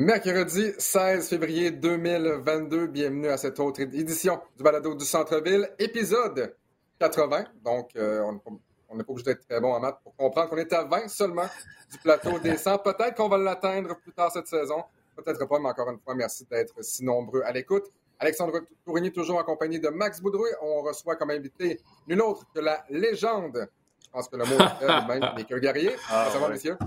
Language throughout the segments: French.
Mercredi 16 février 2022, bienvenue à cette autre édition du Balado du Centre-Ville, épisode 80. Donc, euh, on n'est pas obligé d'être très bon en maths pour comprendre qu'on est à 20 seulement du plateau des 100. Peut-être qu'on va l'atteindre plus tard cette saison, peut-être pas, mais encore une fois, merci d'être si nombreux à l'écoute. Alexandre Tourigny, toujours accompagné de Max Boudrouille. On reçoit comme invité nul autre que la légende. Je pense que le mot est même, les guerriers. Ah, ça va, messieurs?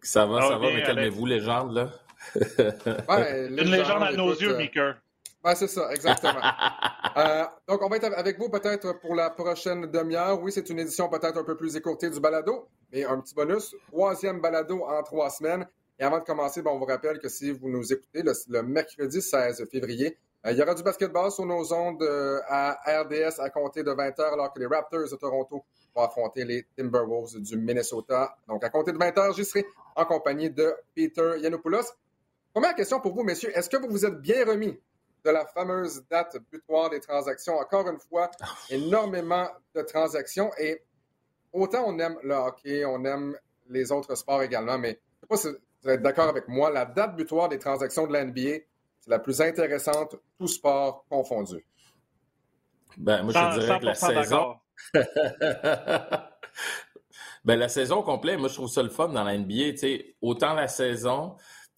Ça va, ça va, mais calmez-vous, légende, là. Une légende à nos yeux, Maker. Ouais, c'est ça, exactement. Euh, donc, on va être avec vous peut-être pour la prochaine demi-heure. Oui, c'est une édition peut-être un peu plus écourtée du balado, mais un petit bonus. Troisième balado en trois semaines. Et avant de commencer, on vous rappelle que si vous nous écoutez le, mercredi 16 février, euh, il y aura du basketball sur nos ondes euh, à RDS à compter de 20h, alors que les Raptors de Toronto vont affronter les Timberwolves du Minnesota. Donc, à compter de 20h, j'y serai en compagnie de Peter Yanopoulos. Première question pour vous, messieurs. Est-ce que vous vous êtes bien remis de la fameuse date butoir des transactions? Encore une fois, énormément de transactions et autant on aime le hockey, on aime les autres sports également, mais je ne sais pas si vous êtes d'accord avec moi, la date butoir des transactions de la NBA, c'est la plus intéressante, tout sport confondu. Ben, moi, je dirais que la saison. ben, la saison complète, moi, je trouve ça le fun dans la NBA. Autant la saison,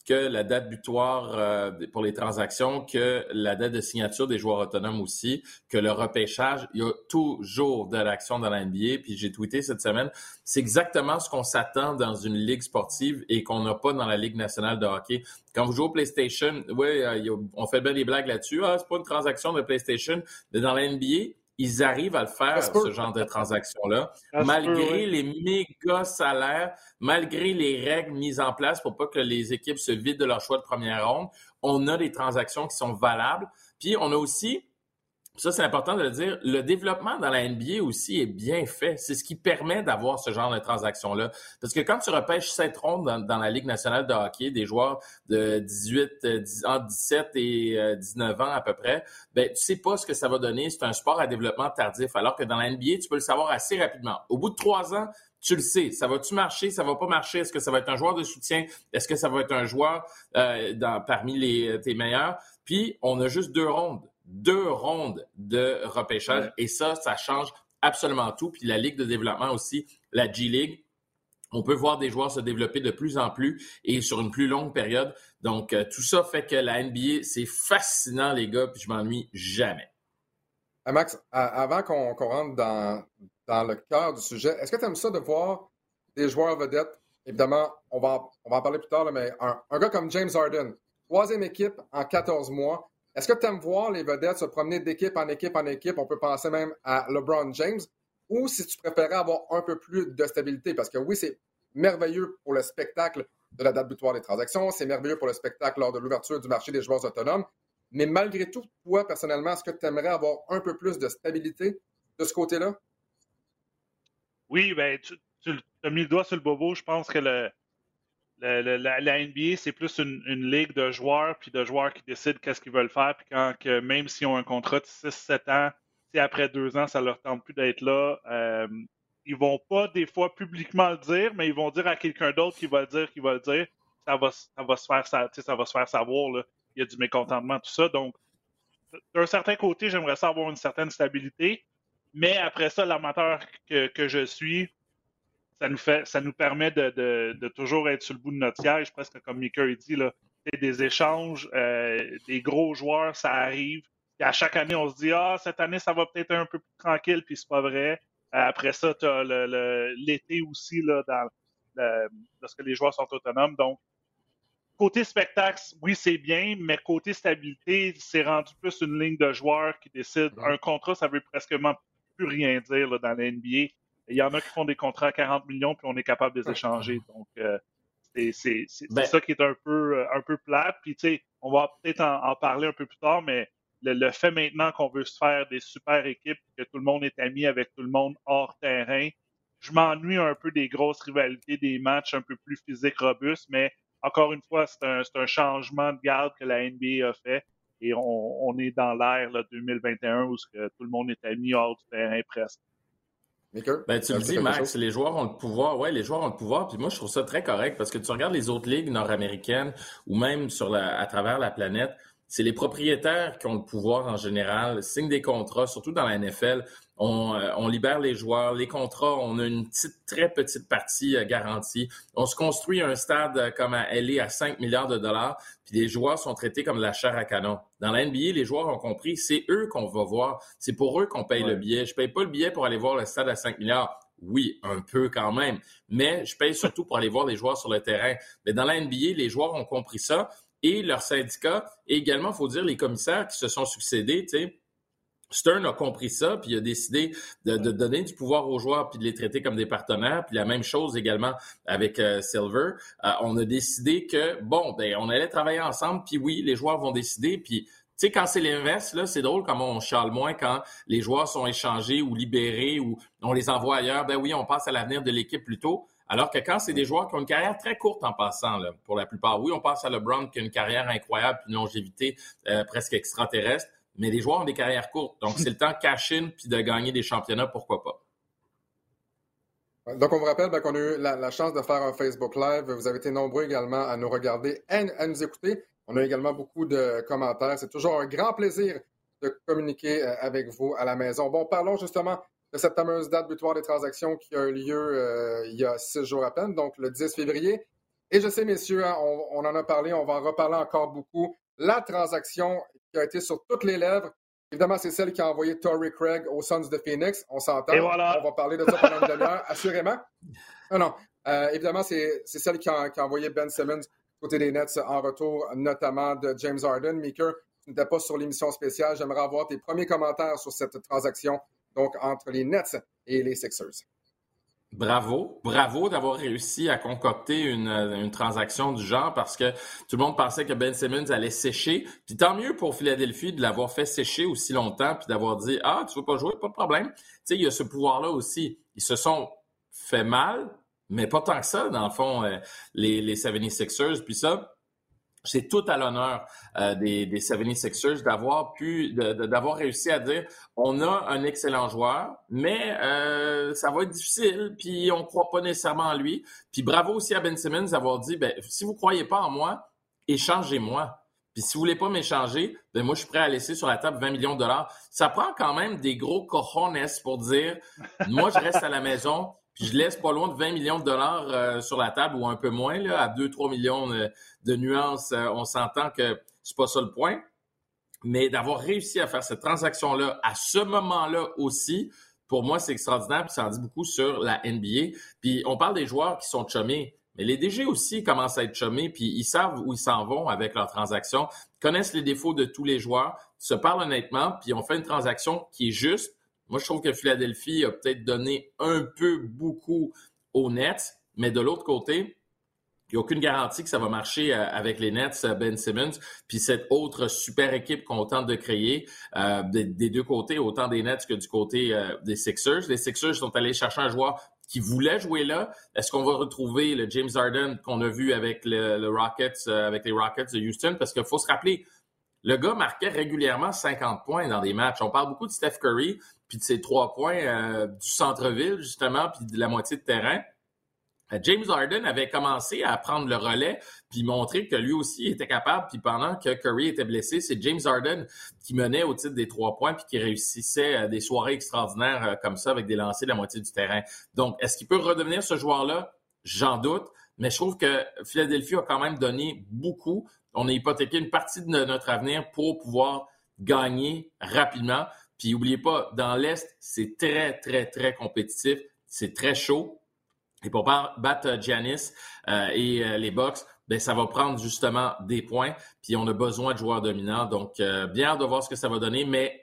que la date butoir euh, pour les transactions, que la date de signature des joueurs autonomes aussi, que le repêchage. Il y a toujours de l'action dans la NBA. Puis j'ai tweeté cette semaine, c'est exactement ce qu'on s'attend dans une ligue sportive et qu'on n'a pas dans la Ligue nationale de hockey. Quand vous jouez au PlayStation, oui, euh, on fait bien des blagues là-dessus. Ah, c'est pas une transaction de PlayStation. Mais dans la NBA, ils arrivent à le faire, ce genre de transaction-là, malgré les méga salaires, malgré les règles mises en place pour pas que les équipes se vident de leur choix de première ronde. On a des transactions qui sont valables. Puis on a aussi ça, c'est important de le dire. Le développement dans la NBA aussi est bien fait. C'est ce qui permet d'avoir ce genre de transaction-là. Parce que quand tu repêches sept rondes dans, la Ligue nationale de hockey, des joueurs de 18, euh, entre 17 et 19 euh, ans à peu près, ben, tu sais pas ce que ça va donner. C'est un sport à développement tardif. Alors que dans la NBA, tu peux le savoir assez rapidement. Au bout de trois ans, tu le sais. Ça va-tu marcher? Ça va pas marcher? Est-ce que ça va être un joueur de soutien? Est-ce que ça va être un joueur euh, dans, parmi les, tes meilleurs? Puis, on a juste deux rondes deux rondes de repêchage. Et ça, ça change absolument tout. Puis la Ligue de développement aussi, la G-League, on peut voir des joueurs se développer de plus en plus et sur une plus longue période. Donc, euh, tout ça fait que la NBA, c'est fascinant, les gars, puis je m'ennuie jamais. Ah, Max, avant qu'on rentre dans, dans le cœur du sujet, est-ce que tu aimes ça de voir des joueurs vedettes? Évidemment, on va, on va en parler plus tard, mais un, un, gars comme James Harden, troisième équipe en 14 mois, est-ce que tu aimes voir les vedettes se promener d'équipe en équipe en équipe? On peut penser même à LeBron James. Ou si tu préférais avoir un peu plus de stabilité? Parce que oui, c'est merveilleux pour le spectacle de la date butoir des transactions, c'est merveilleux pour le spectacle lors de l'ouverture du marché des joueurs autonomes. Mais malgré tout, toi, personnellement, est-ce que tu aimerais avoir un peu plus de stabilité de ce côté-là? Oui, ben, tu, tu as mis le doigt sur le bobo. Je pense que le, la, NBA, c'est plus une, ligue de joueurs, puis de joueurs qui décident qu'est-ce qu'ils veulent faire, puis quand même s'ils ont un contrat de 6-7 ans, après deux ans, ça leur tente plus d'être là, euh, ils vont pas des fois publiquement le dire, mais ils vont dire à quelqu'un d'autre qui va le dire, qui va le dire. Ça va, ça va se faire, savoir. Il y a du mécontentement, tout ça. Donc, d'un certain côté, j'aimerais ça avoir une certaine stabilité. Mais après ça, l'amateur que je suis, ça nous fait, ça nous permet de, toujours être sur le bout de notre siège, presque comme Mika dit, là. Des échanges, euh, des gros joueurs, ça arrive. Et à chaque année, on se dit Ah, cette année, ça va peut-être un peu plus tranquille, puis c'est pas vrai. Après ça, tu as l'été aussi, là, dans, lorsque les joueurs sont autonomes. Donc, côté spectacle, oui, c'est bien, mais côté stabilité, c'est rendu plus une ligne de joueurs qui décide. Un contrat, ça veut presque plus rien dire là, dans la NBA. Il y en a qui font des contrats à 40 millions, puis on est capable de les échanger. Donc, euh, c'est ben ça qui est un peu, euh, un peu plat. Puis, tu sais, on va peut-être en, parler un peu plus tard, mais le, fait maintenant qu'on veut se faire des super équipes, que tout le monde est ami avec tout le monde hors terrain, je m'ennuie un peu des grosses rivalités, des matchs un peu plus physiques, robustes, mais encore une fois, c'est un, un, changement de garde que la NBA a fait. Et on, on est dans l'ère 2021 où que tout le monde est ami hors du terrain presque. Ben, tu le dis, Max, les joueurs ont le pouvoir. Ouais, les joueurs ont le pouvoir. Puis moi, je trouve ça très correct parce que tu regardes les autres ligues nord-américaines ou même sur la, à travers la planète, c'est les propriétaires qui ont le pouvoir en général, signent des contrats, surtout dans la NFL. On, euh, on, libère les joueurs, les contrats, on a une petite, très petite partie euh, garantie. On se construit un stade euh, comme à LA à 5 milliards de dollars, puis les joueurs sont traités comme de la chair à canon. Dans la NBA, les joueurs ont compris, c'est eux qu'on va voir, c'est pour eux qu'on paye le billet. Je paye pas le billet pour aller voir le stade à 5 milliards. Oui, un peu quand même, mais je paye surtout pour aller voir les joueurs sur le terrain. Mais dans la NBA, les joueurs ont compris ça et leurs syndicats, et également, faut dire, les commissaires qui se sont succédés, tu sais, Stern a compris ça, puis il a décidé de, donner du pouvoir aux joueurs, puis de les traiter comme des partenaires. Puis la même chose également avec euh, Silver. Euh, on a décidé que, bon, ben, on allait travailler ensemble, puis oui, les joueurs vont décider. Puis, tu sais, quand c'est l'inverse, là, c'est drôle comment on charle moins quand les joueurs sont échangés ou libérés ou on les envoie ailleurs. Ben oui, on passe à l'avenir de l'équipe plutôt. Alors que quand c'est des joueurs qui ont une carrière très courte en passant, là, pour la plupart, oui, on passe à LeBron qui a une carrière incroyable, une longévité euh, presque extraterrestre mais les joueurs ont des carrières courtes. Donc, c'est le temps de cash in puis de gagner des championnats, pourquoi pas? Donc, on vous rappelle ben, qu'on a eu la, chance de faire un Facebook Live. Vous avez été nombreux également à nous regarder et à nous écouter. On a également beaucoup de commentaires. C'est toujours un grand plaisir de communiquer euh, avec vous à la maison. Bon, parlons justement de cette fameuse date butoir des transactions qui a eu lieu euh, il y a six jours à peine, donc le 10 février. Et je sais, messieurs, hein, on, en a parlé, on va en reparler encore beaucoup. La transaction qui a été sur toutes les lèvres. Évidemment, c'est celle qui a envoyé Tory Craig aux Suns de Phoenix. On s'entend. On va parler de ça pendant une demi-heure, assurément. Non, non. Euh, évidemment, c'est celle qui a, envoyé Ben Simmons côté des Nets en retour, notamment de James Harden. Maker, tu n'étais pas sur l'émission spéciale. J'aimerais avoir tes premiers commentaires sur cette transaction, donc entre les Nets et les Sixers. Bravo, bravo d'avoir réussi à concocter une, transaction du genre parce que tout le monde pensait que Ben Simmons allait sécher. Puis tant mieux pour Philadelphie de l'avoir fait sécher aussi longtemps puis d'avoir dit ah tu veux pas jouer? Pas de problème. Tu sais il y a ce pouvoir là aussi. Ils se sont fait mal, mais pas tant que ça dans le fond euh, les les 76ers puis ça c'est tout à l'honneur euh, des, des 76ers d'avoir pu, d'avoir réussi à dire on a un excellent joueur, mais euh, ça va être difficile, puis on ne croit pas nécessairement en lui. Puis bravo aussi à Ben Simmons d'avoir dit ben, si vous ne croyez pas en moi, échangez-moi. Puis si vous voulez pas m'échanger, ben moi je suis prêt à laisser sur la table 20 millions de dollars. Ça prend quand même des gros cojones pour dire moi je reste à la maison, puis je laisse pas loin de 20 millions de dollars euh, sur la table ou un peu moins, là, à 2-3 millions de, nuances. Euh, on s'entend que c'est pas ça le point. Mais d'avoir réussi à faire cette transaction-là à ce moment-là aussi, pour moi, c'est extraordinaire, puis ça en dit beaucoup sur la NBA. Puis on parle des joueurs qui sont chummés, mais les DG aussi commencent à être chummés, puis ils savent où ils s'en vont avec leurs transactions, connaissent les défauts de tous les joueurs, se parlent honnêtement, puis on fait une transaction qui est juste, moi, je trouve que Philadelphie a peut-être donné un peu beaucoup aux Nets, mais de l'autre côté, il n'y a aucune garantie que ça va marcher euh, avec les Nets, euh, Ben Simmons, puis cette autre super équipe qu'on tente de créer euh, des, deux côtés, autant des Nets que du côté des Sixers. Les Sixers sont allés chercher un joueur qui voulait jouer là. Est-ce qu'on va retrouver le James Harden qu'on a vu avec le, Rockets, avec les Rockets de Houston? Parce qu'il faut se rappeler, le gars marquait régulièrement 50 points dans des matchs. On parle beaucoup de Steph Curry, puis de ses trois points euh, du centre-ville, justement, puis de la moitié de terrain. Euh, James Harden avait commencé à prendre le relais puis montrer que lui aussi était capable. Puis pendant que Curry était blessé, c'est James Harden qui menait au titre des trois points puis qui réussissait euh, des soirées extraordinaires comme ça avec des lancers de la moitié du terrain. Donc, est-ce qu'il peut redevenir ce joueur-là? J'en doute. Mais je trouve que Philadelphie a quand même donné beaucoup on a hypothéqué une partie de notre avenir pour pouvoir gagner rapidement. Puis n'oubliez pas, dans l'Est, c'est très, très, très compétitif. C'est très chaud. Et pour battre Giannis euh, et euh, les Bucks, ben, ça va prendre justement des points. Puis on a besoin de joueurs dominants. Donc, euh, bien hâte de voir ce que ça va donner. Mais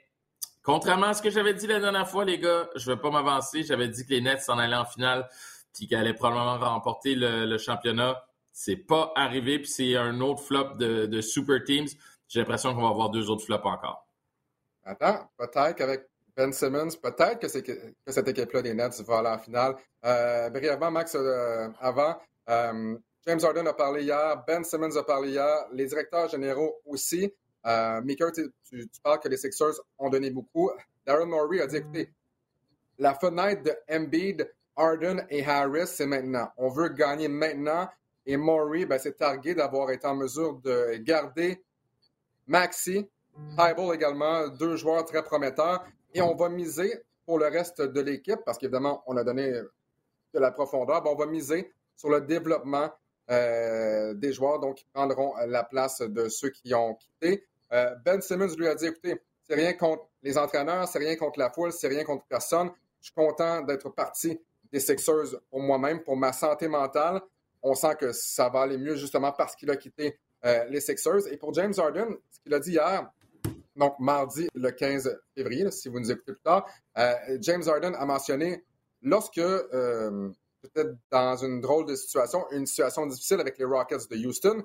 contrairement à ce que j'avais dit la dernière fois, les gars, je ne vais pas m'avancer. J'avais dit que les Nets s'en allaient en finale puis qu'ils allaient probablement remporter le championnat. C'est pas arrivé, puis c'est un autre flop de, Super Teams. J'ai l'impression qu'on va avoir deux autres flops encore. Attends, peut-être qu'avec Ben Simmons, peut-être que, que, cette équipe-là des Nets va aller en finale. Euh, brièvement, Max, euh, avant, euh, James Harden a parlé hier, Ben Simmons a parlé hier, les directeurs généraux aussi. Euh, tu, parles que les Sixers ont donné beaucoup. Darren Morey a dit, écoutez, la fenêtre de Embiid, Harden et Harris, c'est maintenant. On veut gagner maintenant. Et Maury, ben, targué d'avoir été en mesure de garder Maxi, Tyball également, deux joueurs très prometteurs. Et on va miser pour le reste de l'équipe, parce qu'évidemment, on a donné de la profondeur. Ben, on va miser sur le développement euh, des joueurs donc, qui prendront la place de ceux qui ont quitté. Euh, ben Simmons lui a dit écoutez, c'est rien contre les entraîneurs, c'est rien contre la foule, c'est rien contre personne. Je suis content d'être parti des Sixers pour moi-même, pour ma santé mentale. On sent que ça va aller mieux justement parce qu'il a quitté euh, les Sixers. Et pour James Harden, ce qu'il a dit hier, donc mardi le 15 février, si vous nous écoutez plus tard, euh, James Harden a mentionné lorsque, euh, peut-être dans une drôle de situation, une situation difficile avec les Rockets de Houston,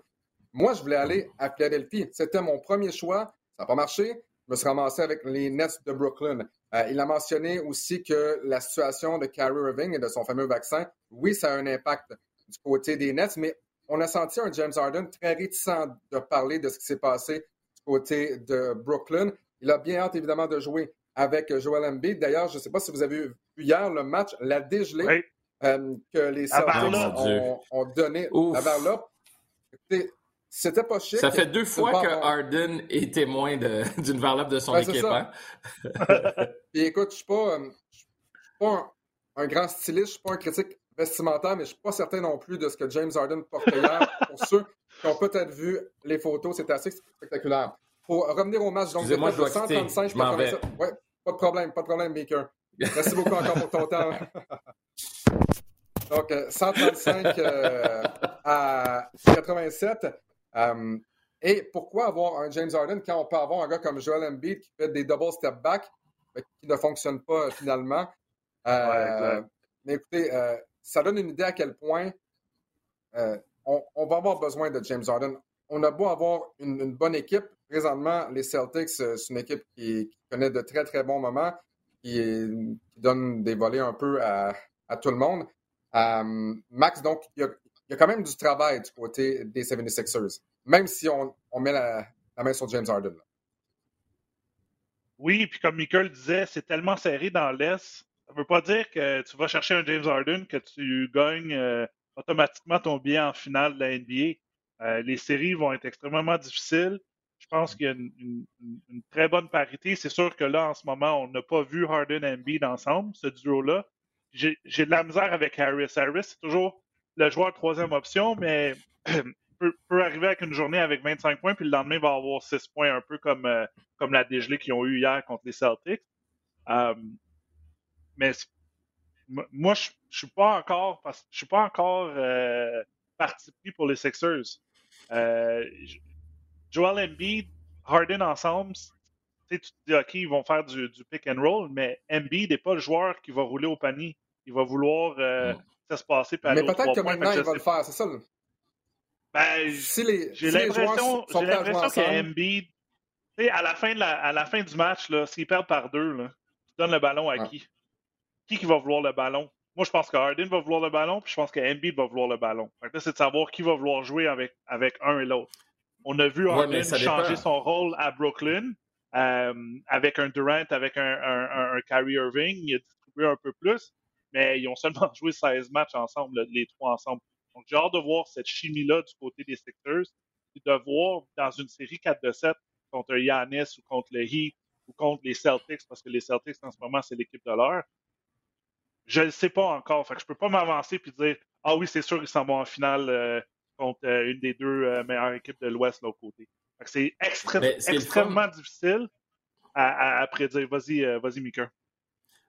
moi, je voulais aller à Philadelphie. C'était mon premier choix. Ça n'a pas marché. Je me suis ramassé avec les Nets de Brooklyn. Euh, il a mentionné aussi que la situation de Kyrie Irving et de son fameux vaccin, oui, ça a un impact du côté des Nets, mais on a senti un James Harden très réticent de parler de ce qui s'est passé du côté de Brooklyn. Il a bien hâte, évidemment, de jouer avec Joel Embiid. D'ailleurs, je ne sais pas si vous avez vu hier le match, la dégelée euh, que les Celtics ont, donné à Varlop. C'était pas chic. Ça fait deux fois que Harden est témoin d'une varlope de son équipe. Hein? Puis écoute, je suis pas, euh, suis pas un, grand styliste, je suis pas un critique vestimentaire, mais je suis pas certain non plus de ce que James Harden portait hier. Pour ceux qui ont peut-être vu les photos, c'est assez spectaculaire. Pour revenir au match, donc de 135 87. Ouais, pas de problème, pas de problème, Baker. Merci beaucoup encore pour ton temps. Donc, 135 euh, euh, à 87. Euh, et pourquoi avoir un James Harden quand on peut avoir un gars comme Joel Embiid qui fait des double step back mais qui ne fonctionne pas finalement? Euh, mais écoutez, euh, ça donne une idée à quel point on, va avoir besoin de James Harden. On a beau avoir une, bonne équipe. Présentement, les Celtics, c'est une équipe qui, connaît de très, très bons moments, qui, donne des volets un peu à, tout le monde. Max, donc, il y, a, il y a quand même du travail du côté des 76ers, même si on, met la, main sur James Harden. Oui, puis comme Michael disait, c'est tellement serré dans l'Est. Ça veut pas dire que tu vas chercher un James Harden, que tu gagnes euh, automatiquement ton billet en finale de la NBA. Euh, les séries vont être extrêmement difficiles. Je pense qu'il y a une, très bonne parité. C'est sûr que là, en ce moment, on n'a pas vu Harden et Embiid ensemble, ce duo-là. J'ai de la misère avec Harris. Harris, c'est toujours le joueur troisième option, mais peut, arriver avec une journée avec 25 points, puis le lendemain, il va avoir 6 points, un peu comme, euh, comme la dégelée qu'ils ont eu hier contre les Celtics. Euh, mais moi, je ne suis pas encore, parce, je suis pas encore euh, parti pris pour les Sixers. Joel Embiid, Harden ensemble, tu te dis, OK, ils vont faire du, pick and roll, mais Embiid n'est pas le joueur qui va rouler au panier. Il va vouloir se passer. Mais peut-être que maintenant, il va le faire, c'est ça. Ben, j'ai l'impression qu'Embiid, à la fin à la fin du match, s'ils perdent par deux, là, tu donnes le ballon à qui? Qui qui va vouloir le ballon? Moi, je pense que Harden va vouloir le ballon, puis je pense que Embiid va vouloir le ballon. c'est de savoir qui va vouloir jouer avec, avec un et l'autre. On a vu Harden changer son rôle à Brooklyn euh, avec un Durant, avec un, un, un, Kyrie Irving. Il a distribué un peu plus mais ils ont seulement joué 16 matchs ensemble, les trois ensemble. Donc, j'ai hâte de voir cette chimie-là du côté des Sixers, et de voir dans une série 4 de 7 contre Yanis ou contre le Heat ou contre les Celtics, parce que les Celtics, en ce moment, c'est l'équipe de l'heure. Je ne sais pas encore. Fait que je peux pas m'avancer et dire Ah oui, c'est sûr qu'ils s'en vont en finale euh, contre euh, une des deux euh, meilleures équipes de l'Ouest de l'autre côté. C'est extrêmement difficile à, prédire. Vas-y, vas-y, Mika.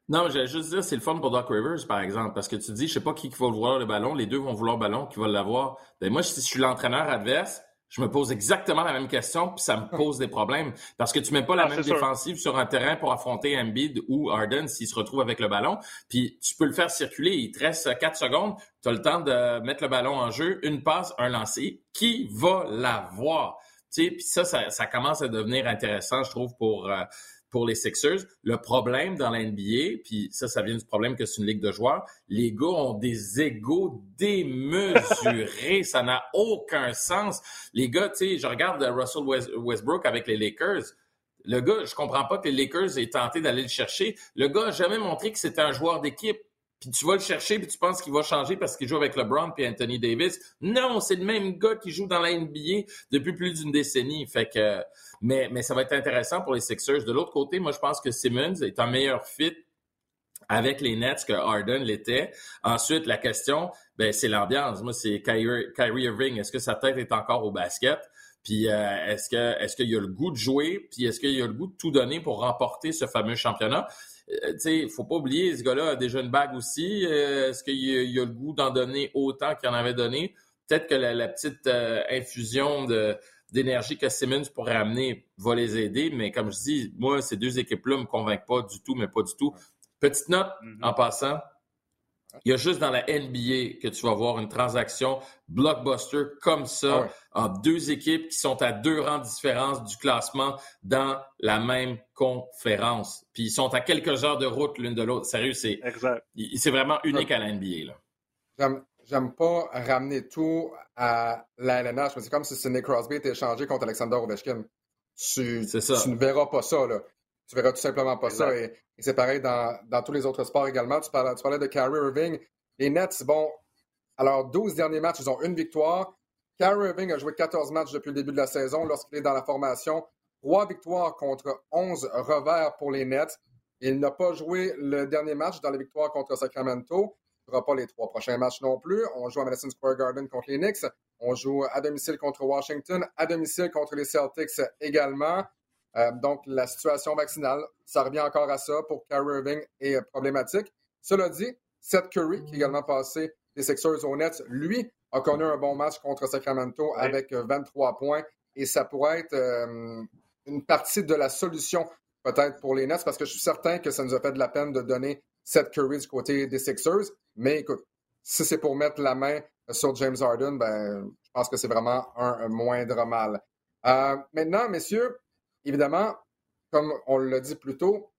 Non, j'allais juste dire, c'est le fun pour Doc Rivers, par exemple, parce que tu dis, je sais pas qui, va vouloir le ballon, les deux vont vouloir le ballon, qui va l'avoir. Ben, moi, si je suis l'entraîneur adverse, je me pose exactement la même question, puis ça me pose des problèmes. Parce que tu mets pas la ah, même défensive sur un terrain pour affronter Embiid ou Harden s'il se retrouve avec le ballon. Puis tu peux le faire circuler, il te reste 4 secondes, tu as le temps de mettre le ballon en jeu, une passe, un lancer. Qui va l'avoir? Tu sais, puis ça, ça, commence à devenir intéressant, je trouve, pour... Euh, pour les Sixers. Le problème dans la NBA, puis ça, ça vient du problème que c'est une ligue de joueurs, les gars ont des égaux démesurés. ça n'a aucun sens. Les gars, tu sais, je regarde Russell Westbrook avec les Lakers. Le gars, je comprends pas que les Lakers aient tenté d'aller le chercher. Le gars a jamais montré que c'était un joueur d'équipe. Puis tu vas le chercher, puis tu penses qu'il va changer parce qu'il joue avec LeBron puis Anthony Davis. Non, c'est le même gars qui joue dans la NBA depuis plus d'une décennie. Fait que, mais, mais ça va être intéressant pour les Sixers. De l'autre côté, moi, je pense que Simmons est un meilleur fit avec les Nets que Harden l'était. Ensuite, la question, ben, c'est l'ambiance. Moi, c'est Kyrie, Irving. Est-ce que sa tête est encore au basket? Puis euh, est-ce que est-ce qu'il a le goût de jouer? Puis est-ce qu'il a le goût de tout donner pour remporter ce fameux championnat? Euh, tu sais, faut pas oublier, ce gars-là a déjà une bague aussi. Euh, est-ce qu'il a, le goût d'en donner autant qu'il en avait donné? Peut-être que la, petite infusion de d'énergie que Simmons pourrait amener va les aider, mais comme je dis, moi, ces deux équipes-là me convainquent pas du tout, mais pas du tout. Petite note mm-hmm. en passant, il y a juste dans la NBA que tu vas voir une transaction blockbuster comme ça ah en deux équipes qui sont à deux rangs de différence du classement dans la même conférence. Puis ils sont à quelques heures de route l'une de l'autre. Sérieux, c'est c'est vraiment unique à la NBA. J'aime pas ramener tout à la LNH, mais c'est comme si Sidney Crosby était échangé contre Alexander Ovechkin. Tu, tu ne verras pas ça. Là. Tu verras tout simplement pas ça. Et, c'est pareil dans, tous les autres sports également. Tu parlais, tu parlais de Kyrie Irving. Les Nets, bon, alors 12 derniers matchs, ils ont une victoire. Kyrie Irving a joué 14 matchs depuis le début de la saison lorsqu'il est dans la formation. Trois victoires contre 11 revers pour les Nets. Il n'a pas joué le dernier match dans les victoires contre Sacramento. Il ne fera pas les trois prochains matchs non plus. On joue à Madison Square Garden contre les Knicks. On joue à domicile contre Washington, à domicile contre les Celtics également. Euh, donc, la situation vaccinale, ça revient encore à ça pour Kyrie Irving est euh, problématique. Cela dit, Seth Curry, qui est également passé des Sixers au Nets, lui a connu un bon match contre Sacramento avec 23 euh, points et ça pourrait être une partie de la solution peut-être pour les Nets parce que je suis certain que ça nous a fait de la peine de donner Seth Curry du côté des Sixers. Mais écoute, si c'est pour mettre la main sur James Harden, ben, je pense que c'est vraiment un, moindre mal. maintenant, messieurs, évidemment, comme on l'a dit plus tôt,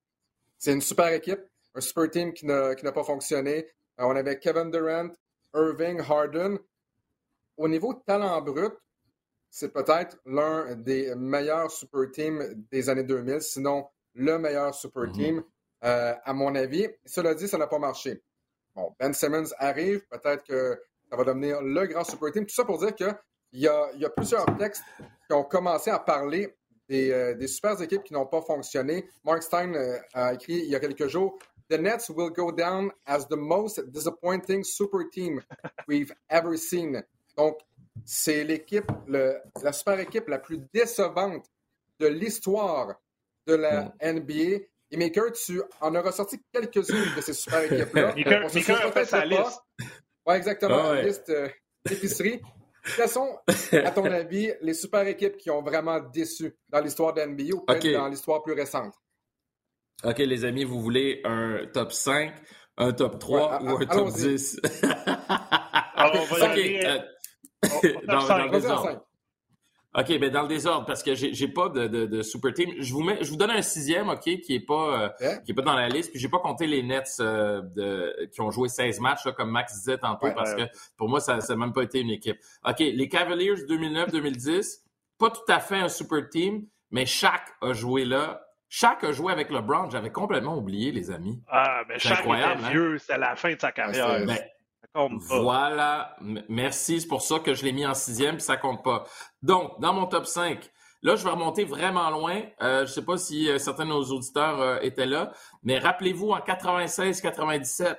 c'est une super équipe, un super team qui n'a, pas fonctionné. Euh, on avait Kevin Durant, Irving, Harden. Au niveau de talent brut, c'est peut-être l'un des meilleurs super teams des années 2000, sinon le meilleur super mm-hmm. team, euh, à mon avis. Cela dit, ça n'a pas marché. Bon, Ben Simmons arrive, peut-être que ça va devenir le grand super team. Tout ça pour dire qu'il y a, y a plusieurs textes qui ont commencé à parler euh, des, super équipes qui n'ont pas fonctionné. Mark Stein euh, a écrit il y a quelques jours The Nets will go down as the most disappointing super team we've ever seen. Donc, c'est l'équipe, la super équipe la plus décevante de l'histoire de la NBA. Et Maker, tu en as ressorti quelques-unes de ces super équipes-là. Maker, a fait sa liste. Oui, exactement, ah liste euh, d'épicerie. Quelles sont, à ton avis, les super équipes qui ont vraiment déçu dans l'histoire de NBA ou peut-être dans l'histoire plus récente? OK, les amis, vous voulez un top 5, un top 3 ou un top 10? Alors, on va OK. Euh, dans, dans OK, ben dans le désordre, parce que j'ai pas de, de, super team. Je vous mets, je vous donne un sixième, OK, qui est pas euh, qui est pas dans la liste. Puis j'ai pas compté les Nets euh, de, qui ont joué 16 matchs, comme Max disait tantôt, parce que pour moi, ça n'a même pas été une équipe. OK, les Cavaliers 2009-2010, pas tout à fait un super team, mais Shaq a joué là. Shaq a joué avec LeBron. J'avais complètement oublié, les amis. Ah, mais Shaq était hein? vieux. C'est la fin de sa carrière. Ben, voilà. Merci. C'est pour ça que je l'ai mis en sixième, puis ça compte pas. Donc, dans mon top 5, là, je vais remonter vraiment loin. Euh, je ne sais pas si euh, certains de nos auditeurs euh, étaient là, mais rappelez-vous, en 96-97,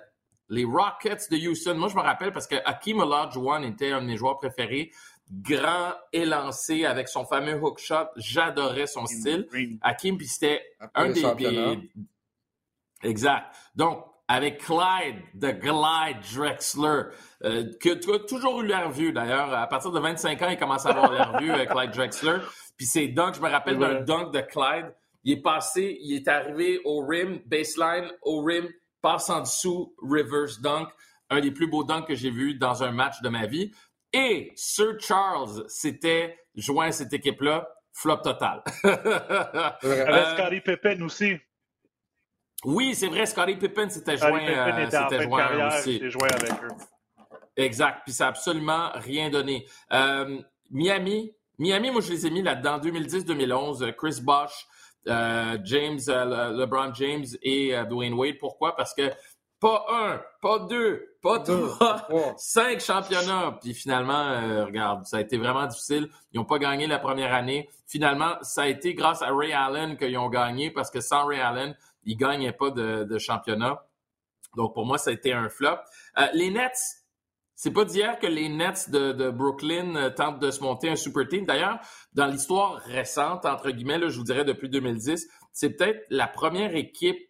les Rockets de Houston, moi, je me rappelle parce que Hakim Olajuwon était un de mes joueurs préférés. Grand élancé avec son fameux hook shot. J'adorais son style. Hakim, puis c'était un des... Exact. Donc, avec Clyde, The Glide Drexler, euh, que tu as toujours eu l'air vieux d'ailleurs. À partir de 25 ans, il commence à avoir l'air vieux, avec Clyde Drexler. Puis c'est dunk, je me rappelle d'un dunk de Clyde. Il est passé, il est arrivé au rim, baseline, au rim, passe en dessous, reverse dunk. Un des plus beaux dunks que j'ai vu dans un match de ma vie. Et Sir Charles s'était joint à cette équipe-là, flop total. Avec euh, Scottie Pippen aussi. Oui, c'est vrai, Scottie Pippen s'était joint, euh, c'était joint carrière, aussi. Joint avec eux. Exact, puis ça n'a absolument rien donné. Euh, Miami, Miami, moi je les ai mis là-dedans, 2010-2011, Chris Bosh, James, LeBron James et Dwayne Wade. Pourquoi? Parce que pas un, pas deux, pas trois, cinq championnats. Puis finalement, regarde, ça a été vraiment difficile. Ils n'ont pas gagné la première année. Finalement, ça a été grâce à Ray Allen qu'ils ont gagné parce que sans Ray Allen, ils ne gagnaient pas de, championnat. Donc pour moi, ça a été un flop. les Nets, c'est pas d'hier que les Nets de, Brooklyn euh, tentent de se monter un super team. D'ailleurs, dans l'histoire récente, entre guillemets, je vous dirais depuis 2010, c'est peut-être la première équipe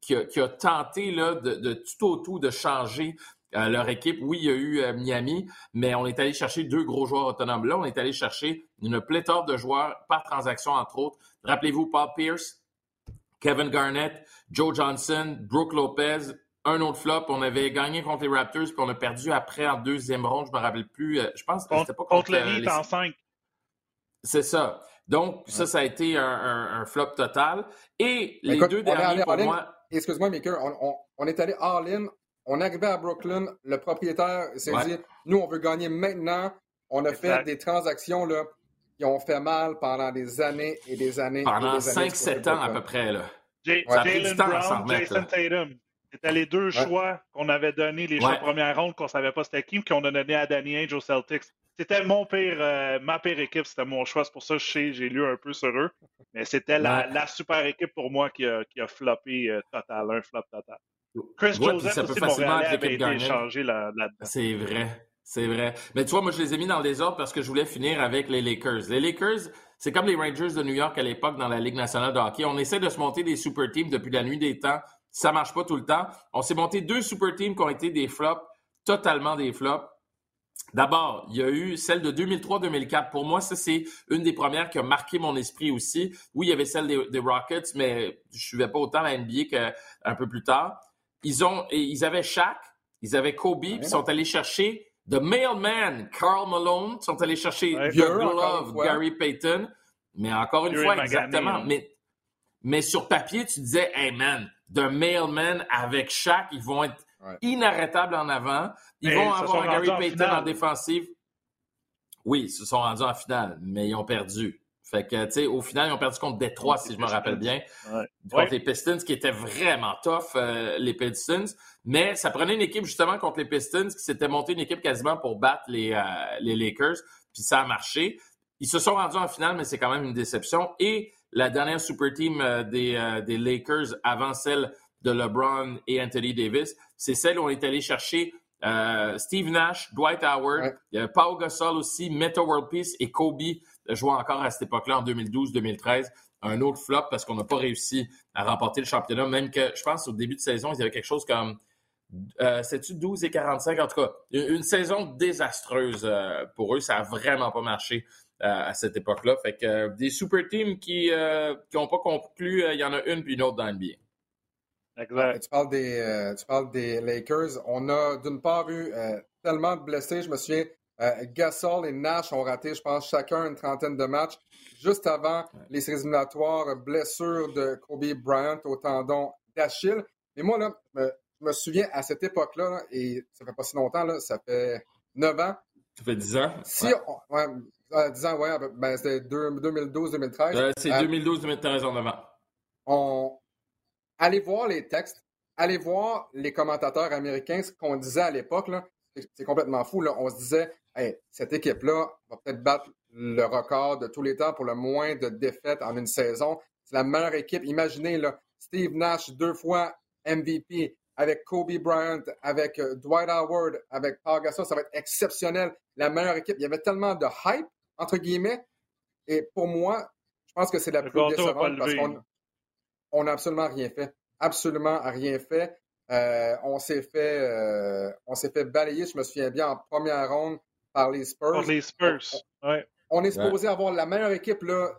qui a, tenté de, tout au tout de changer euh, leur équipe. Oui, il y a eu euh, Miami, mais on est allé chercher deux gros joueurs autonomes. Là, on est allé chercher une pléthore de joueurs par transaction, entre autres. Rappelez-vous Paul Pierce, Kevin Garnett, Joe Johnson, Brooke Lopez, un autre flop. On avait gagné contre les Raptors, puis on a perdu après en deuxième ronde. Je me rappelle plus. Euh, je pense que c'était pas contre, contre le Heat en 5. C'est ça. Donc, ça, ça a été un, flop total. Et les deux derniers, pour moi... Excuse-moi, Maker, on, est allé all-in. On est arrivé à Brooklyn. Le propriétaire s'est dit, nous, on veut gagner maintenant. On a fait des transactions là, qui ont fait mal pendant des années et des années. Pendant 5-7 ans à peu près. Là. Jalen Brown, Jason Tatum. C'était les deux choix qu'on avait donnés, les choix première ronde qu'on savait pas c'était qui, qu'on a donné à Danny Ainge aux Celtics. C'était mon pire, euh, ma pire équipe, c'était mon choix. C'est pour ça que je sais, j'ai lu un peu sur eux. Mais c'était la, super équipe pour moi qui a, qui a floppé euh, total, un flop total. Chris Joseph aussi de Montréal avait été échangé là-dedans. C'est vrai. C'est vrai. Mais tu vois, moi, je les ai mis dans le désordre parce que je voulais finir avec les Lakers. Les Lakers, c'est comme les Rangers de New York à l'époque dans la Ligue nationale de hockey. On essaie de se monter des super teams depuis la nuit des temps ça marche pas tout le temps. On s'est monté deux super teams qui ont été des flops, totalement des flops. D'abord, il y a eu celle de 2003-2004. Pour moi, ça, c'est une des premières qui a marqué mon esprit aussi. Oui, il y avait celle des, Rockets, mais je ne suivais pas autant la NBA qu'un peu plus tard. Ils, ont, ils avaient Shaq, ils avaient Kobe, puis ils sont allés chercher The Mailman, Carl Malone, sont allés chercher The Glove, Gary Payton. Mais encore une fois, exactement. Mais, mais sur papier, tu disais, hey man, de mailman avec chaque, ils vont être inarrêtables en avant. Ils vont avoir Gary Payton en, défensive. Oui, ils se sont rendus en finale, mais ils ont perdu. Fait que, tu sais, au final, ils ont perdu contre Détroit, si je me rappelle bien. Contre les Pistons, qui étaient vraiment tough, euh, les Pistons. Mais ça prenait une équipe, justement, contre les Pistons, qui s'était montée une équipe quasiment pour battre les, euh, les Lakers. Puis ça a marché. Ils se sont rendus en finale, mais c'est quand même une déception. Et la dernière super team euh, des, euh, des, Lakers avant celle de LeBron et Anthony Davis, c'est celle où on est allé chercher euh, Steve Nash, Dwight Howard, Paul Gasol aussi, Meta World Peace et Kobe jouant encore à cette époque-là en 2012-2013. Un autre flop parce qu'on n'a pas réussi à remporter le championnat, même que je pense au début de saison, il y avait quelque chose comme euh, C'est-tu 12 et 45? En tout cas, une, saison désastreuse pour eux. Ça n'a vraiment pas marché à cette époque-là. Fait que euh, des super teams qui n'ont euh, pas conclu, euh, il y en a une puis une autre dans NBA. Exact. Tu parles, des, tu parles des Lakers. On a d'une part eu tellement de blessés. Je me souviens, Gasol et Nash ont raté, je pense, chacun une trentaine de matchs. Juste avant les séries éliminatoires, blessure de Kobe Bryant au tendon d'Achille. Mais moi, là, je me souviens à cette époque-là, et ça fait pas si longtemps, là, ça fait 9 ans. Ça fait 10 ans? Si ouais. 10 ans, ouais, ben, c'était 2012-2013. Euh, c'est 2012-2013 en avant. On... Allez voir les textes, allez voir les commentateurs américains, ce qu'on disait à l'époque, c'est complètement fou. Là. On se disait, hey, cette équipe-là va peut-être battre le record de tous les temps pour le moins de défaites en une saison. C'est la meilleure équipe. Imaginez, là, Steve Nash, deux fois MVP, avec Kobe Bryant, avec euh, Dwight Howard, avec Paul Gasol, ça va être exceptionnel. La meilleure équipe. Il y avait tellement de hype entre guillemets. Et pour moi, je pense que c'est la plus décevante parce qu'on n'a absolument rien fait. Absolument rien fait. Euh, on s'est fait, euh, on s'est fait balayer, je me souviens bien, en première ronde par les Spurs. les Spurs, on, est supposé avoir la meilleure équipe là,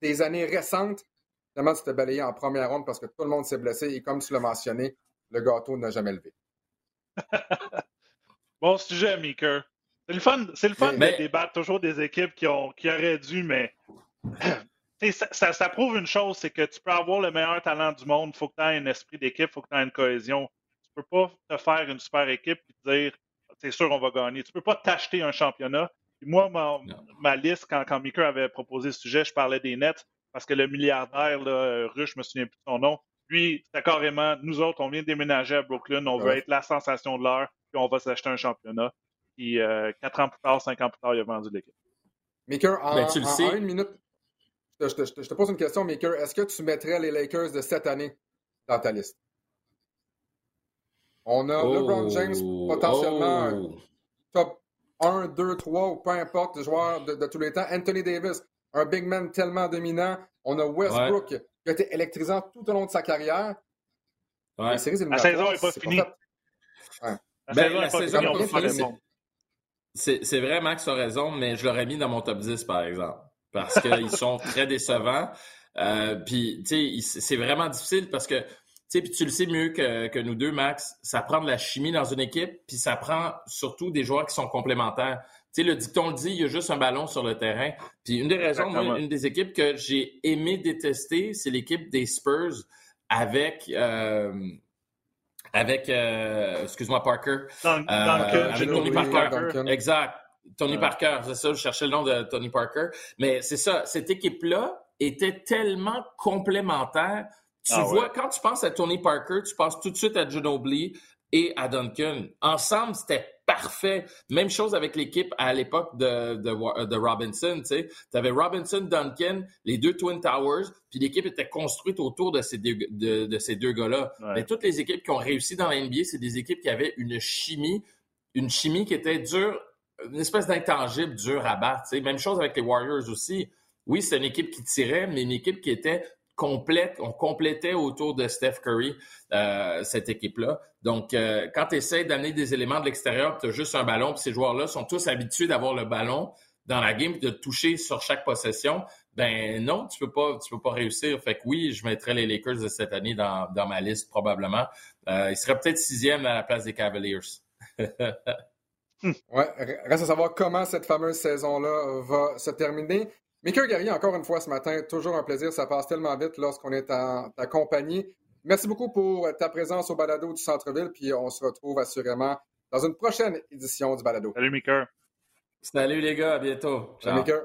des années récentes. Finalement, c'était balayé en première ronde parce que tout le monde s'est blessé et comme tu l'as mentionné, le gâteau n'a jamais levé. bon sujet, Meeker. C'est le fun, c'est le fun de débattre toujours des équipes qui, ont, qui auraient dû, mais ça, ça, prouve une chose, c'est que tu peux avoir le meilleur talent du monde, il faut que tu aies un esprit d'équipe, il faut que tu aies une cohésion. Tu peux pas te faire une super équipe et te dire c'est sûr on va gagner. Tu peux pas t'acheter un championnat. moi, ma, liste, quand, quand Mika avait proposé ce sujet, je parlais des Nets. parce que le milliardaire là, russe, je me souviens plus de son nom, lui, c'est carrément, nous autres, on vient de déménager à Brooklyn, on veut être la sensation de l'heure, puis on va s'acheter un championnat. Puis euh, quatre ans plus tard, cinq ans plus tard, il a vendu l'équipe. Maker, en, ben, tu le sais. une minute, je, te pose une question, Maker. Est-ce que tu mettrais les Lakers de cette année dans ta liste? On a LeBron James potentiellement oh. top 1, 2, 3 ou peu importe, le joueur de, tous les temps. Anthony Davis, un big man tellement dominant. On a Westbrook qui a été électrisant tout au long de sa carrière. Ouais. La, saison n'est pas finie. Ouais. La ben, saison n'est pas finie. C'est vrai, Max a raison, mais je l'aurais mis dans mon top 10, par exemple. Parce qu'ils sont très décevants. Euh, puis, tu sais, c'est vraiment difficile parce que sais, puis tu le sais mieux que, que, nous deux, Max, ça prend de la chimie dans une équipe, puis ça prend surtout des joueurs qui sont complémentaires. Tu sais, le dicton le dit, il y a juste un ballon sur le terrain. Puis une des raisons, moi, une des équipes que j'ai aimé détester, c'est l'équipe des Spurs avec euh, avec euh, excuse-moi Parker. euh, avec Tony Parker. Exact. Tony Parker, c'est ça, je cherchais le nom de Tony Parker. Mais c'est ça, cette équipe-là était tellement complémentaire tu ah vois, quand tu penses à Tony Parker, tu penses tout de suite à Ginobili et à Duncan. Ensemble, c'était parfait. Même chose avec l'équipe à l'époque de, de, de, Robinson. Tu avais Robinson, Duncan, les deux Twin Towers, puis l'équipe était construite autour de ces deux, de, de ces deux gars-là. Mais toutes les équipes qui ont réussi dans la NBA, c'est des équipes qui avaient une chimie, une chimie qui était dure, une espèce d'intangible dur à battre. Même chose avec les Warriors aussi. Oui, c'est une équipe qui tirait, mais une équipe qui était on complétait autour de Steph Curry euh, cette équipe-là. Donc, euh, quand tu essaies d'amener des éléments de l'extérieur, tu as juste un ballon, puis ces joueurs-là sont tous habitués d'avoir le ballon dans la game, de toucher sur chaque possession, ben non, tu peux pas, tu peux pas réussir. Fait que oui, je mettrais les Lakers de cette année dans, ma liste probablement. Euh, ils seraient peut-être sixième à la place des Cavaliers. ouais, reste à savoir comment cette fameuse saison-là va se terminer. Michael Guerrier, encore une fois ce matin, toujours un plaisir. Ça passe tellement vite lorsqu'on est en ta compagnie. Merci beaucoup pour ta présence au balado du centre-ville, puis on se retrouve assurément dans une prochaine édition du balado. Salut, Michael. Salut, les gars. À bientôt. Salut, Michael.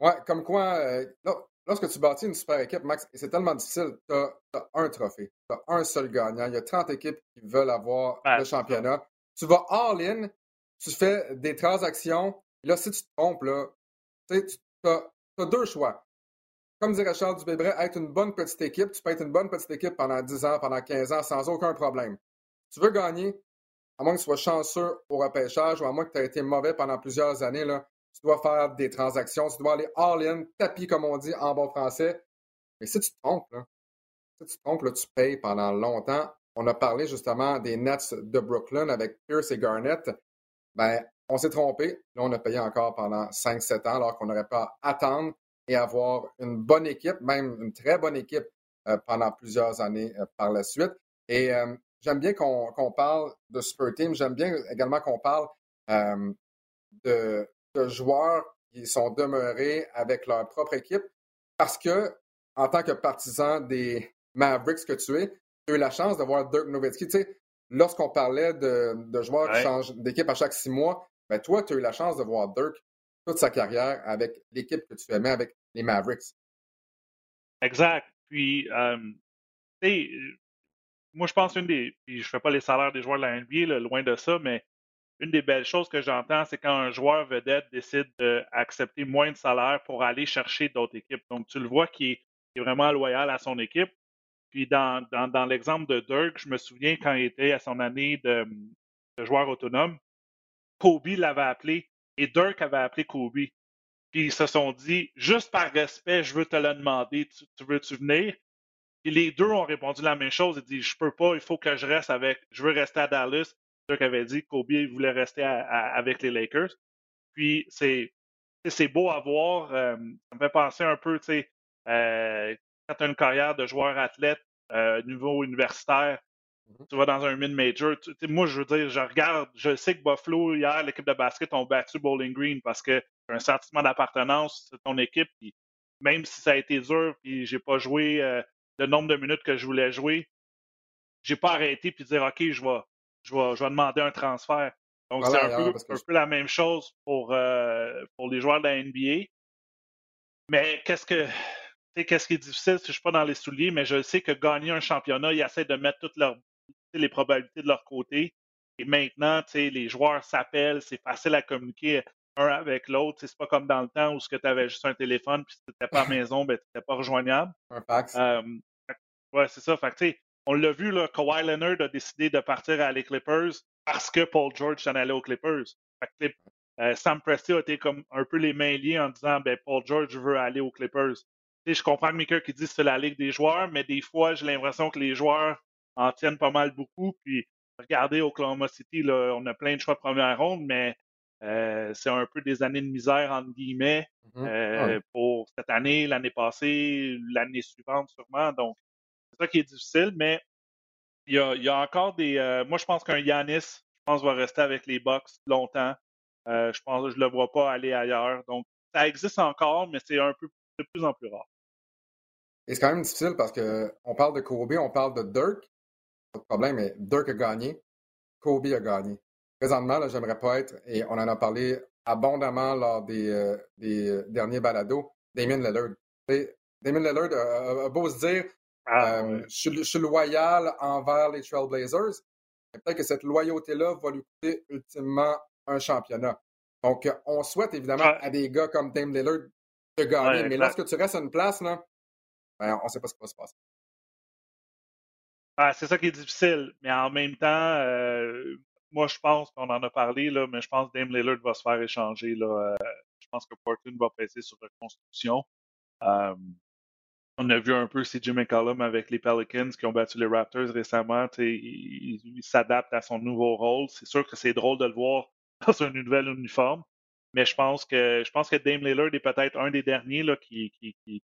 Ouais, comme quoi, euh, lorsque tu bâtis une super équipe, Max, et c'est tellement difficile, tu as, un trophée, tu as un seul gagnant. Il y a 30 équipes qui veulent avoir le championnat. Tu vas all-in, tu fais des transactions. Là, si tu te trompes, là, tu as, deux choix. Comme dirait Charles Dubébret, être une bonne petite équipe, tu peux être une bonne petite équipe pendant 10 ans, pendant 15 ans, sans aucun problème. Tu veux gagner, à moins que tu sois chanceux au repêchage ou à moins que tu aies été mauvais pendant plusieurs années, là, tu dois faire des transactions, tu dois aller all-in, tapis comme on dit en bon français. Mais si tu te trompes, si tu te trompes, là, tu payes pendant longtemps. On a parlé justement des Nets de Brooklyn avec Pierce et Garnett. Ben, on s'est trompé. Là, on a payé encore pendant 5-7 ans, alors qu'on n'aurait pas attendre et avoir une bonne équipe, même une très bonne équipe euh, pendant plusieurs années euh, par la suite. Et euh, j'aime bien qu'on parle de Super Team. J'aime bien également qu'on parle de, de, joueurs qui sont demeurés avec leur propre équipe parce que, en tant que partisan des Mavericks que tu es, tu as eu la chance de voir Dirk Nowitzki. Tu sais, lorsqu'on parlait de, de joueurs qui changent d'équipe à chaque six mois, ben toi, tu as eu la chance de voir Dirk toute sa carrière avec l'équipe que tu aimais, avec les Mavericks. Exact. Puis, moi, je pense une des. Puis, je fais pas les salaires des joueurs de la NBA, loin de ça, mais une des belles choses que j'entends, c'est quand un joueur vedette décide d'accepter moins de salaire pour aller chercher d'autres équipes. Donc, tu le vois qui est, vraiment loyal à son équipe. Puis, dans, l'exemple de Dirk, je me souviens quand il était à son année de joueur autonome, Kobe l'avait appelé et Dirk avait appelé Kobe. Puis ils se sont dit, juste par respect, je veux te le demander, tu, veux-tu venir? Puis les deux ont répondu la même chose. Ils dit, je peux pas, il faut que je reste avec, je veux rester à Dallas. Dirk avait dit, Kobe voulait rester avec les Lakers. Puis c'est, beau à voir. Euh, ça me fait penser un peu, tu sais, euh, quand tu as une carrière de joueur athlète, euh, niveau universitaire. Tu vas dans un mid-major. moi, je veux dire, je regarde, je sais que Buffalo, hier, l'équipe de basket ont battu Bowling Green parce que un sentiment d'appartenance, c'est ton équipe. Puis même si ça a été dur, puis j'ai pas joué euh, le nombre de minutes que je voulais jouer, j'ai pas arrêté puis dire OK, je vais, je vais, je vais demander un transfert. Donc, c'est un, peu, la même chose pour, euh, pour les joueurs de la NBA. Mais qu'est-ce que. Qu'est-ce qui est difficile si je ne suis pas dans les souliers, mais je sais que gagner un championnat, ils essaient de mettre toutes leurs, les probabilités de leur côté. Et maintenant, les joueurs s'appellent, c'est facile à communiquer un avec l'autre. C'est pas comme dans le temps où tu avais juste un téléphone, puis si tu n'étais pas à la maison, ben, tu n'étais pas rejoignable. Un fax. Euh, ouais, c'est ça. Fait on l'a vu, là, Kawhi Leonard a décidé de partir à les Clippers parce que Paul George s'en allait aux Clippers. Euh, Sam Presti a été comme un peu les mains liées en disant ben, Paul George veut aller aux Clippers. je comprends que Maker qui dit que c'est la ligue des joueurs, mais des fois, j'ai l'impression que les joueurs en tiennent pas mal beaucoup. Puis regardez Oklahoma City, là, on a plein de choix de première ronde, mais euh, c'est un peu des années de misère, entre guillemets, mm-hmm. euh, pour cette année, l'année passée, l'année suivante sûrement. Donc, c'est ça qui est difficile, mais il y a, encore des. Euh, moi, je pense qu'un Yanis, je pense, va rester avec les Bucks longtemps. je pense que je ne le vois pas aller ailleurs. Donc, ça existe encore, mais c'est un peu de plus en plus rare. Et c'est quand même difficile parce qu'on parle de Kobe, on parle de Dirk. Pas de problème, mais Dirk a gagné. Kobe a gagné. Présentement, j'aimerais pas être, et on en a parlé abondamment lors des, euh, euh, derniers balados, Damien Lillard. Damien Lillard a, beau se dire ah, euh, je, suis loyal envers les Trailblazers, mais peut-être que cette loyauté-là va lui coûter ultimement un championnat. Donc, on souhaite évidemment à des gars comme Damien Lillard de gagner, mais lorsque tu restes à une place, là, ben, on ne sait pas ce qui va se passer. Ah, c'est ça qui est difficile, mais en même temps, moi, je pense qu'on en a parlé, là, mais je pense que Dame Lillard va se faire échanger. Là, euh, je pense que Portland va passer sur reconstruction. Euh, on a vu un peu CJ McCollum avec les Pelicans qui ont battu les Raptors récemment. Il, s'adapte à son nouveau rôle. C'est sûr que c'est drôle de le voir dans un nouvel uniforme, mais je pense que je pense que Dame Lillard est peut-être un des derniers là, qui, qui,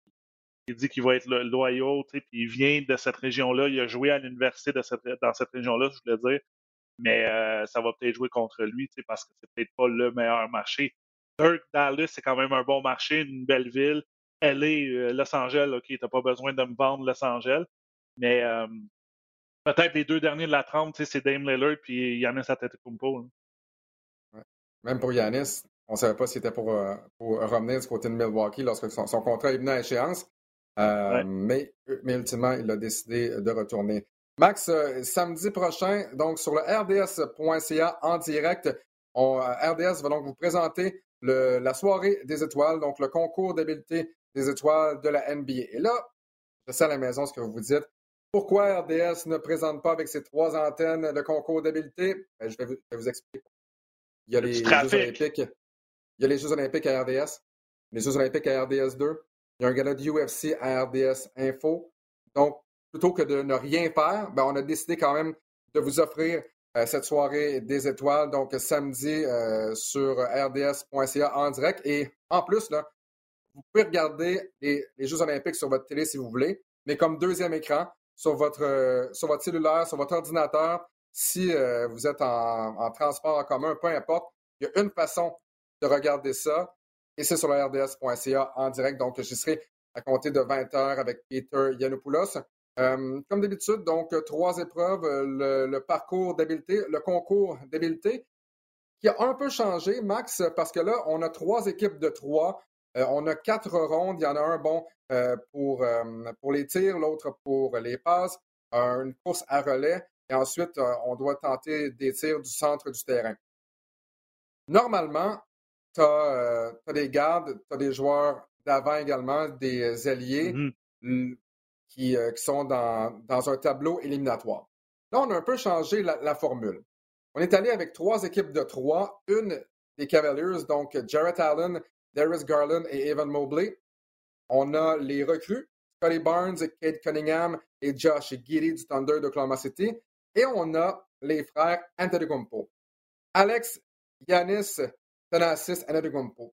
dit qu'il va être loyal. Puis il vient de cette région-là. Il a joué à l'université cette, dans cette région-là, je voulais dire mais euh, ça va peut-être jouer contre lui parce que c'est peut-être pas le meilleur marché. Dirk Dallas, c'est quand même un bon marché, une belle ville. Elle est euh, Los Angeles, OK, t'as pas besoin de me vendre Los Angeles. Mais euh, peut-être les deux derniers de la trempe, c'est Dame Lillard puis Yannis Antetokounmpo. Ouais. Même pour Yannis, on ne savait pas si c'était pour, pour, revenir du côté de Milwaukee lorsque son, contrat est venu à échéance. Mais, mais ultimement, il a décidé de retourner. Max, euh, samedi prochain, donc sur le rds.ca en direct, RDS va donc vous présenter la soirée des étoiles, donc le concours d'habileté des étoiles de la NBA. Et là, je sais à la maison ce que vous vous dites. Pourquoi RDS ne présente pas avec ses trois antennes le concours d'habileté? Ben, je, vais vous, expliquer. Il y a les Jeux olympiques. Il y a les Jeux olympiques à RDS, les Jeux olympiques à RDS 2. Il y a un gala de UFC à RDS Info. Donc, plutôt que de ne rien faire, ben, on a décidé quand même de vous offrir euh, cette soirée des étoiles, donc samedi euh, sur rds.ca en direct. Et en plus, vous pouvez regarder les, Jeux olympiques sur votre télé si vous voulez, mais comme deuxième écran sur votre, euh, sur votre cellulaire, sur votre ordinateur, si vous êtes en, en, transport en commun, peu importe, il y a une façon de regarder ça, et c'est sur le rds.ca en direct. Donc, j'y serai à compter de 20 heures avec Peter Yanopoulos. Euh, comme d'habitude, donc, euh, trois épreuves, euh, le, parcours d'habileté, le concours d'habileté, qui a un peu changé, Max, parce que là, on a trois équipes de trois. on a quatre rondes. Il y en a un bon pour, pour les tirs, l'autre pour les passes, une course à relais, et ensuite, on doit tenter des tirs du centre du terrain. Normalement, tu as, des gardes, tu as des joueurs d'avant également, des alliés. Mm-hmm. Euh, qui, sont dans, un tableau éliminatoire. Là, on a un peu changé la, formule. On est allé avec trois équipes de trois, une des Cavaliers, donc Jarrett Allen, Darius Garland et Evan Mobley. On a les recrues, Scotty Barnes, Kate Cunningham et Josh Giddy du Thunder de Oklahoma City. Et on a les frères Antetokounmpo. Alex, Yanis, Thanasis, Antetokounmpo.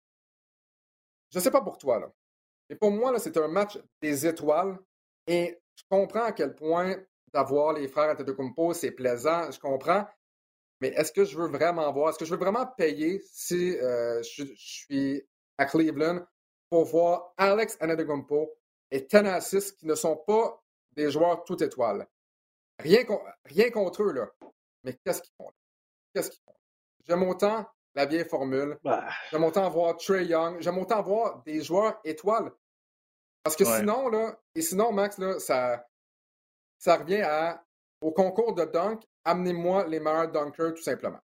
Je ne sais pas pour toi. Mais pour moi, c'est un match des étoiles et je comprends à quel point d'avoir les frères Antetokounmpo, c'est plaisant, je comprends. Mais est-ce que je veux vraiment voir, est-ce que je veux vraiment payer si euh, je, suis à Cleveland pour voir Alex Antetokounmpo et Thanasis qui ne sont pas des joueurs tout étoiles? Rien, contre eux. Mais qu'est-ce qu'ils font? Qu'est-ce qu'ils font? J'aime autant la vieille formule. Bah. J'aime autant voir Trey Young. J'aime autant voir des joueurs étoiles. Parce que Ouais. sinon, là, et sinon, Max, là, ça, ça revient à, au concours de dunk, amenez-moi les meilleurs dunkers, tout simplement.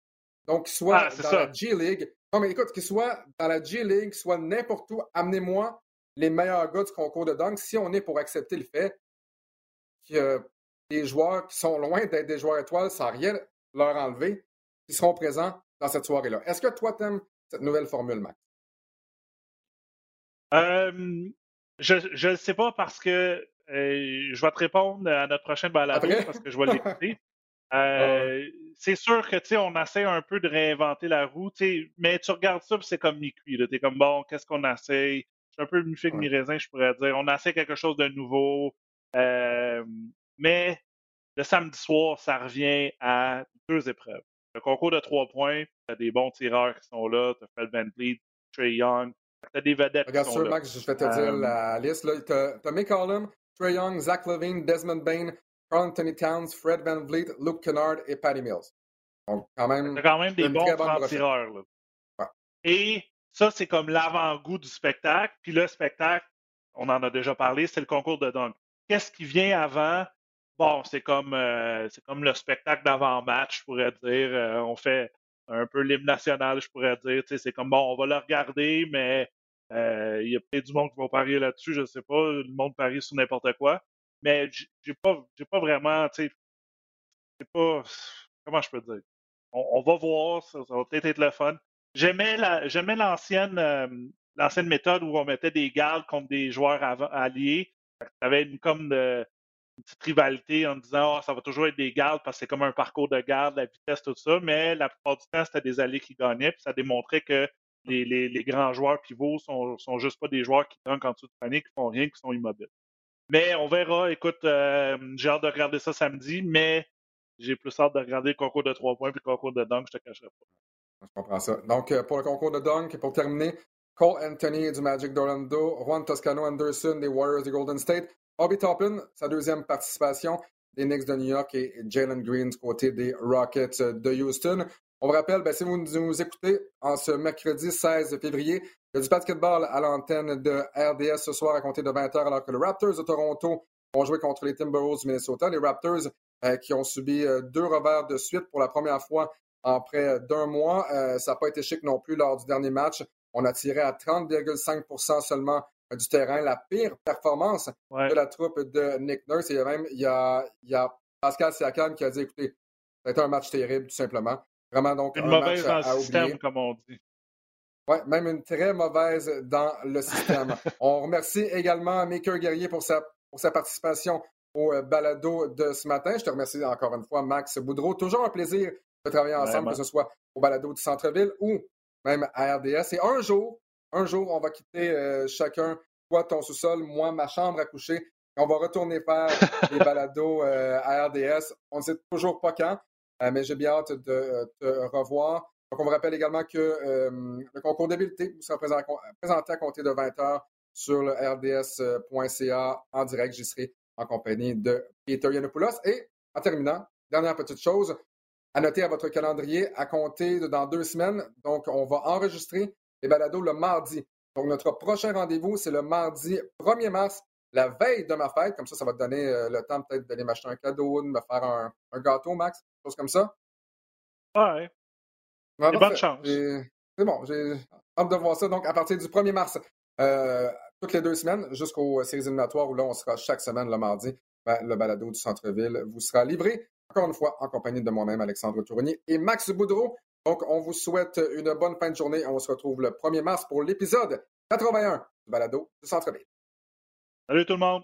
Donc, qu'ils soient Ah, dans ça. la G-League. Non, mais écoute, qu'ils soient dans la G-League, soit n'importe où, amenez-moi les meilleurs gars du concours de dunk si on est pour accepter le fait que des joueurs qui sont loin d'être des joueurs étoiles sans rien leur enlever, qui seront présents dans cette soirée-là. Est-ce que toi, t'aimes cette nouvelle formule, Max? Euh, je ne sais pas parce que euh, je vais te répondre à notre prochaine Après? parce que je vais l'écouter. Euh, C'est sûr que tu sais, on essaie un peu de réinventer la roue, tu sais, mais tu regardes ça, c'est comme mi-cuit. Tu es comme bon, qu'est-ce qu'on essaie? Je suis un peu mi-figue, Ouais. mi-raisin, je pourrais dire. On essaie quelque chose de nouveau. mais le samedi soir, ça revient à deux épreuves. Le concours de trois points, tu as des bons tireurs qui sont là, tu as Fred Van Vliet, Trey Young, tu as des vedettes Regarde qui sont sûr, là. Max, je vais te dire Euh, la liste. Tu as McCollum, Trey Young, Zach Levine, Desmond Bain, Carl Anthony Towns, Fred Van Vliet, Luke Kennard et Patty Mills. Donc, quand même, T'as quand même des bons francs-tireurs. là. Ouais. Et ça, c'est comme l'avant-goût du spectacle. Puis le spectacle, on en a déjà parlé, c'est le concours de dunk. Qu'est-ce qui vient avant? Bon, c'est comme euh, c'est comme le spectacle d'avant-match, je pourrais dire. Euh, on fait un peu l'hymne national, je pourrais dire. C'est comme bon, on va le regarder, mais euh, il y a peut-être du monde qui va parier là-dessus, je sais pas. Le monde parie sur n'importe quoi. Mais j'ai pas j'ai pas vraiment, tu sais, c'est pas comment je peux dire? On, on va voir, ça, va peut-être être le fun. J'aimais la j'aimais l'ancienne euh, l'ancienne méthode où on mettait des gardes contre des joueurs alliés. Tu avais une comme de une petite rivalité en disant Ah, ça va toujours être des gardes parce que c'est comme un parcours de garde, la vitesse, tout ça, mais la plupart du temps, c'était des alliés qui gagnaient, puis ça démontrait que les, les- les grands joueurs pivots sont, sont juste pas des joueurs qui dunkent en dessous de panier, qui font rien, qui sont immobiles. Mais on verra. Écoute, euh, j'ai hâte de regarder ça samedi, mais j'ai plus hâte de regarder le concours de trois points puis le concours de dunk, je te cacherai pas. je comprends ça. Donc, euh, pour le concours de dunk, et pour terminer, Cole Anthony du Magic d'Orlando, Juan Toscano Anderson des Warriors de Golden State, Bobby Toppin, sa deuxième participation des Knicks de New York et Jalen Green côté des Rockets de Houston. On vous rappelle, ben, si vous nous écoutez en ce mercredi 16 février, il y a du basketball à l'antenne de RDS ce soir à compter de 20h alors que les Raptors de Toronto vont jouer contre les Timberwolves du Minnesota. Les Raptors euh, qui ont subi euh, deux revers de suite pour la première fois en près d'un mois. Euh, ça n'a pas été chic non plus lors du dernier match. On a tiré à 30,5% seulement du terrain. La pire performance Ouais. de la troupe de Nick Nurse. Et il y a même il y a, il y a Pascal Siakam qui a dit écoutez, ça a été un match terrible, tout simplement. Vraiment, donc, Une un mauvaise match dans à, le système, oublier. comme on dit. Ouais, même une très mauvaise dans le système. On remercie également Maker Guerrier pour sa, pour sa participation au euh, balado de ce matin. Je te remercie encore une fois, Max Boudreau. Toujours un plaisir de travailler ensemble, Vraiment. que ce soit au balado du centre-ville ou même à RDS. Et un jour, un jour, on va quitter euh, chacun, toi, ton sous-sol, moi, ma chambre à coucher. Et on va retourner faire des balados euh, à RDS. On ne sait toujours pas quand, euh, mais j'ai bien hâte de te revoir. Donc, on vous rappelle également que le concours d'habileté vous sera présent- présenté à compter de 20h sur le rds.ca en direct. J'y serai en compagnie de Peter Yanopoulos. Et en terminant, dernière petite chose, à noter à votre calendrier à compter de dans deux semaines. Donc, on va enregistrer les balados le mardi. Donc, notre prochain rendez-vous, c'est le mardi 1er mars, la veille de ma fête. Comme ça, ça va te donner euh, le temps peut-être d'aller m'acheter un cadeau, de me faire un, un gâteau, Max, chose comme ça. Ouais. Ouais, bonne chance. C'est bon, j'ai hâte de voir ça. Donc, à partir du 1er mars, euh, toutes les deux semaines, jusqu'aux séries éliminatoires où là, on sera chaque semaine le mardi, ben, le balado du centre-ville vous sera livré, encore une fois, en compagnie de moi-même, Alexandre Tournier et Max Boudreau. Donc, on vous souhaite une bonne fin de journée. On se retrouve le 1er mars pour l'épisode 81 du balado du centre-ville. Salut tout le monde!